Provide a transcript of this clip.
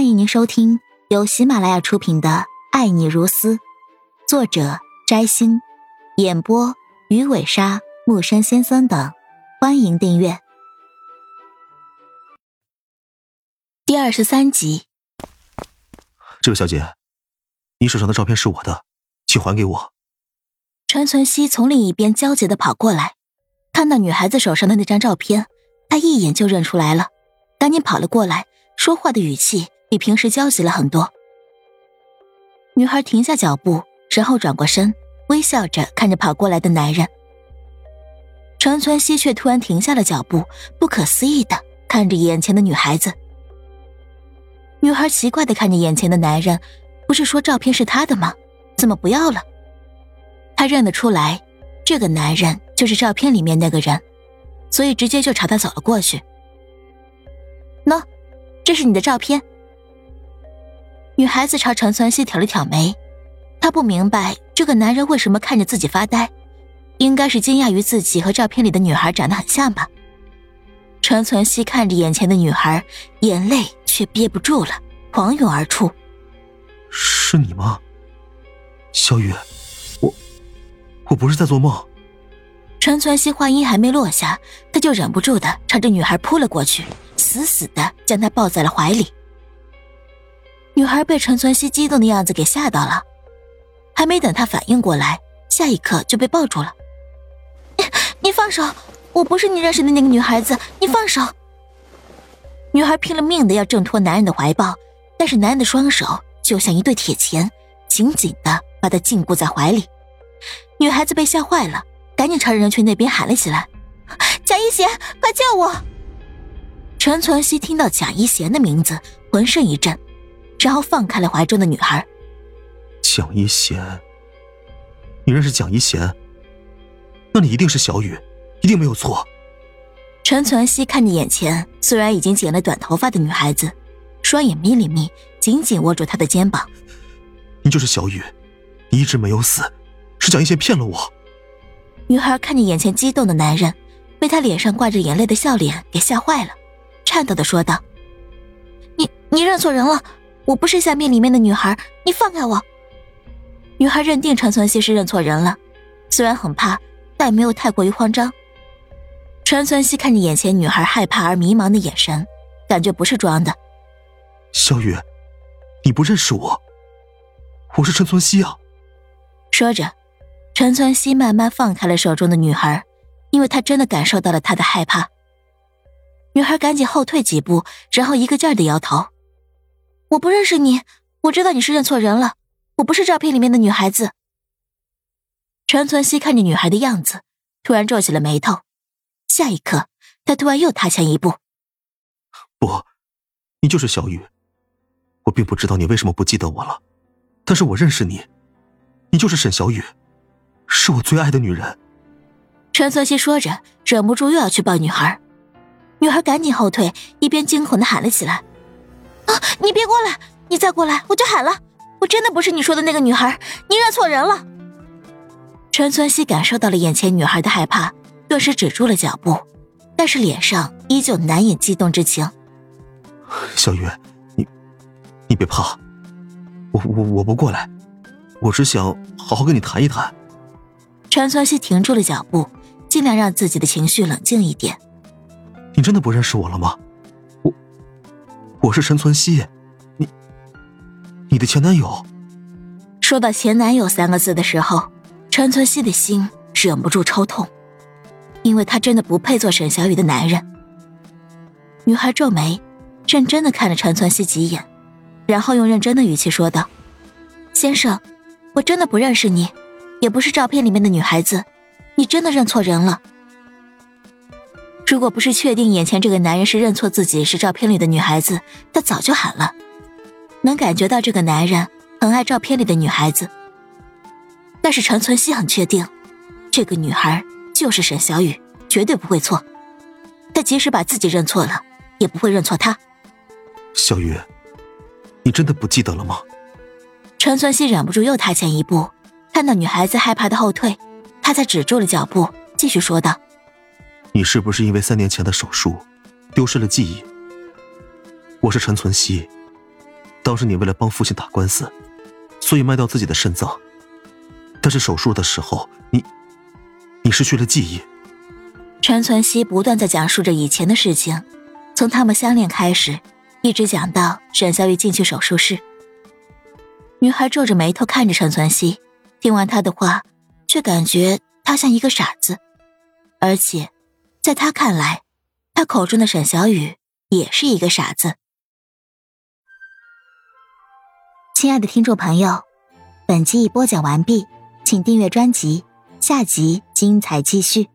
欢迎您收听由喜马拉雅出品的《爱你如斯》，作者摘星，演播鱼尾鲨、木山先生等。欢迎订阅第二十三集。这位小姐，你手上的照片是我的，请还给我。陈存希从另一边焦急的跑过来，看到女孩子手上的那张照片，他一眼就认出来了，赶紧跑了过来，说话的语气。比平时焦急了很多。女孩停下脚步，然后转过身，微笑着看着跑过来的男人。陈存希却突然停下了脚步，不可思议的看着眼前的女孩子。女孩奇怪的看着眼前的男人，不是说照片是他的吗？怎么不要了？她认得出来，这个男人就是照片里面那个人，所以直接就朝他走了过去。喏，这是你的照片。女孩子朝陈存希挑了挑眉，她不明白这个男人为什么看着自己发呆，应该是惊讶于自己和照片里的女孩长得很像吧。陈存希看着眼前的女孩，眼泪却憋不住了，狂涌而出。是你吗，小雨？我，我不是在做梦。陈存希话音还没落下，他就忍不住的朝着女孩扑了过去，死死的将她抱在了怀里。女孩被陈存希激动的样子给吓到了，还没等她反应过来，下一刻就被抱住了。你放手！我不是你认识的那个女孩子，你放手！女孩拼了命的要挣脱男人的怀抱，但是男人的双手就像一对铁钳，紧紧的把她禁锢在怀里。女孩子被吓坏了，赶紧朝人群那边喊了起来：“贾一贤，快救我！”陈存希听到贾一贤的名字，浑身一震。然后放开了怀中的女孩。蒋一贤，你认识蒋一贤？那你一定是小雨，一定没有错。陈存希看着眼前虽然已经剪了短头发的女孩子，双眼眯了眯，紧紧握住她的肩膀。你就是小雨，你一直没有死，是蒋一贤骗了我。女孩看着眼前激动的男人，被他脸上挂着眼泪的笑脸给吓坏了，颤抖的说道：“你你认错人了。”我不是下面里面的女孩，你放开我。女孩认定陈存希是认错人了，虽然很怕，但没有太过于慌张。陈存希看着眼前女孩害怕而迷茫的眼神，感觉不是装的。小雨，你不认识我，我是陈存希啊。说着，陈存希慢慢放开了手中的女孩，因为她真的感受到了她的害怕。女孩赶紧后退几步，然后一个劲儿的摇头。我不认识你，我知道你是认错人了，我不是照片里面的女孩子。陈存希看着女孩的样子，突然皱起了眉头。下一刻，他突然又踏前一步：“不，你就是小雨。我并不知道你为什么不记得我了，但是我认识你，你就是沈小雨，是我最爱的女人。”陈存希说着，忍不住又要去抱女孩，女孩赶紧后退，一边惊恐的喊了起来。你别过来！你再过来，我就喊了。我真的不是你说的那个女孩，你认错人了。陈存希感受到了眼前女孩的害怕，顿时止住了脚步，但是脸上依旧难掩激动之情。小雨，你你别怕，我我我不过来，我只想好好跟你谈一谈。陈存希停住了脚步，尽量让自己的情绪冷静一点。你真的不认识我了吗？我是陈存希，你，你的前男友。说到前男友三个字的时候，陈存希的心忍不住抽痛，因为他真的不配做沈小雨的男人。女孩皱眉，认真的看了陈存希几眼，然后用认真的语气说道：“先生，我真的不认识你，也不是照片里面的女孩子，你真的认错人了。”如果不是确定眼前这个男人是认错自己是照片里的女孩子，他早就喊了。能感觉到这个男人很爱照片里的女孩子，但是陈存希很确定，这个女孩就是沈小雨，绝对不会错。他即使把自己认错了，也不会认错她。小雨，你真的不记得了吗？陈存希忍不住又踏前一步，看到女孩子害怕的后退，他才止住了脚步，继续说道。你是不是因为三年前的手术，丢失了记忆？我是陈存希，当时你为了帮父亲打官司，所以卖掉自己的肾脏。但是手术的时候，你，你失去了记忆。陈存希不断在讲述着以前的事情，从他们相恋开始，一直讲到沈小雨进去手术室。女孩皱着眉头看着陈存希，听完他的话，却感觉他像一个傻子，而且，在他看来，他口中的沈小雨也是一个傻子。亲爱的听众朋友，本集已播讲完毕，请订阅专辑，下集精彩继续。